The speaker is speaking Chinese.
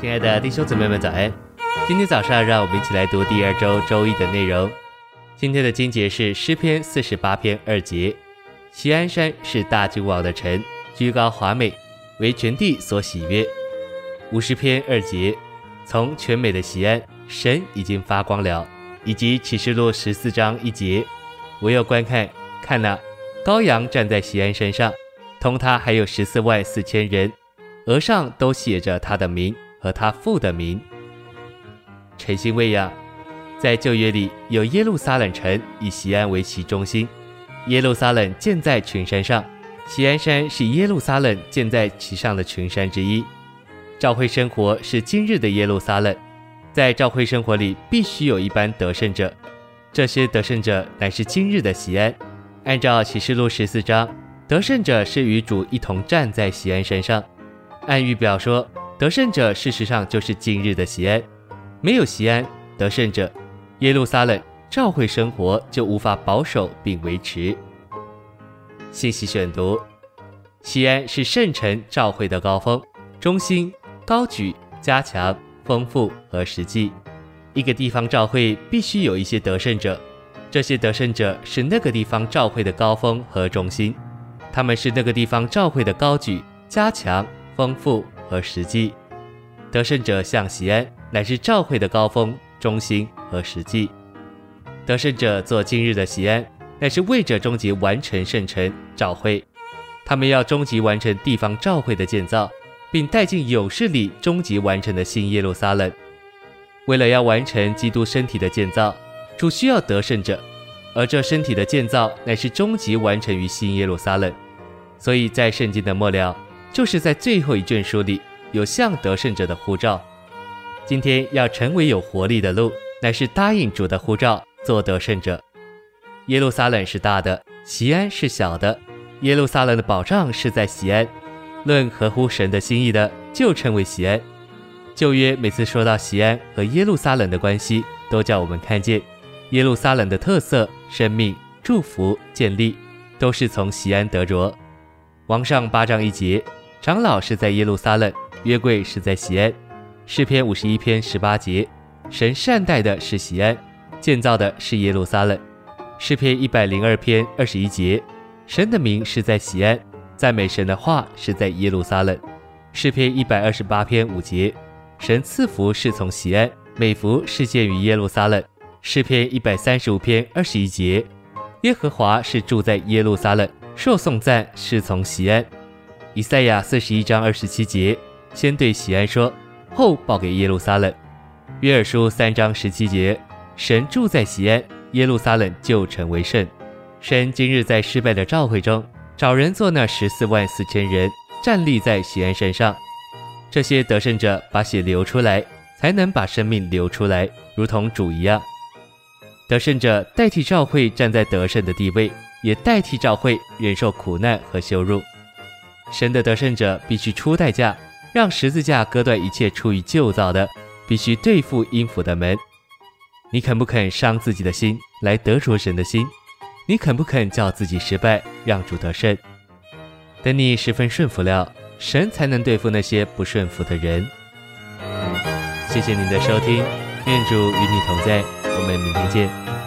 亲爱的弟兄姊妹们，早安！今天早上，让我们一起来读第二周周一的内容。今天的经节是诗篇四十八篇二节：锡安山是大君王的城，居高华美，为全地所喜悦。五十篇二节：从全美的锡安，神已经发光了。以及启示录十四章一节：我要观看，看哪，羔羊站在锡安山上，同他还有十四万四千人，额上都写着他的名。和他父的名，诚心喂养。在旧约里有耶路撒冷城，以西安为其中心。耶路撒冷建在群山上，西安山是耶路撒冷建在其上的群山之一。教会生活是今日的耶路撒冷，在教会生活里必须有一班得胜者，这些得胜者乃是今日的西安。按照启示录十四章，得胜者是与主一同站在西安山上，按预表说。得胜者事实上就是今日的西安，没有西安，得胜者，耶路撒冷教会生活就无法保守并维持。信息选读：西安是圣城教会的高峰、中心、高举、加强、丰富和实际。一个地方教会必须有一些得胜者，这些得胜者是那个地方教会的高峰和中心，他们是那个地方教会的高举、加强、丰富。和实际，得胜者像锡安，乃是召会的高峰、中心和实际。得胜者做今日的锡安，乃是为着终极完成圣城召会。他们要终极完成地方召会的建造，并带进勇士里终极完成的新耶路撒冷。为了要完成基督身体的建造，主需要得胜者，而这身体的建造乃是终极完成于新耶路撒冷。所以在圣经的末了。就是在最后一卷书里有向得胜者的护照。今天要成为有活力的路，乃是答应主的护照，做得胜者。耶路撒冷是大的，西安是小的。耶路撒冷的保障是在西安，论合乎神的心意的，就称为西安。旧约每次说到西安和耶路撒冷的关系，都叫我们看见耶路撒冷的特色、生命、祝福、建立，都是从西安得着。王上八章一节。长老是在耶路撒冷，约柜是在西安。诗篇五十一篇十八节，神善待的是西安，建造的是耶路撒冷。诗篇一百零二篇二十一节，神的名是在西安，赞美神的话是在耶路撒冷。诗篇一百二十八篇五节，神赐福是从西安，美福是见于耶路撒冷。诗篇一百三十五篇二十一节，耶和华是住在耶路撒冷，受颂赞是从西安。以赛亚四十一章二十七节，先对锡安说，后报给耶路撒冷。约珥书三章十七节，神住在锡安，耶路撒冷就成为圣。神今日在失败的召会中，找人做那十四万四千人，站立在锡安山上。这些得胜者把血流出来，才能把生命流出来，如同主一样。得胜者代替召会站在得胜的地位，也代替召会忍受苦难和羞辱。神的得胜者必须出代价，让十字架割断一切出于旧造的，必须对付阴府的门。你肯不肯伤自己的心来得着神的心？你肯不肯叫自己失败，让主得胜？等你十分顺服了，神才能对付那些不顺服的人。谢谢您的收听，愿主与你同在，我们明天见。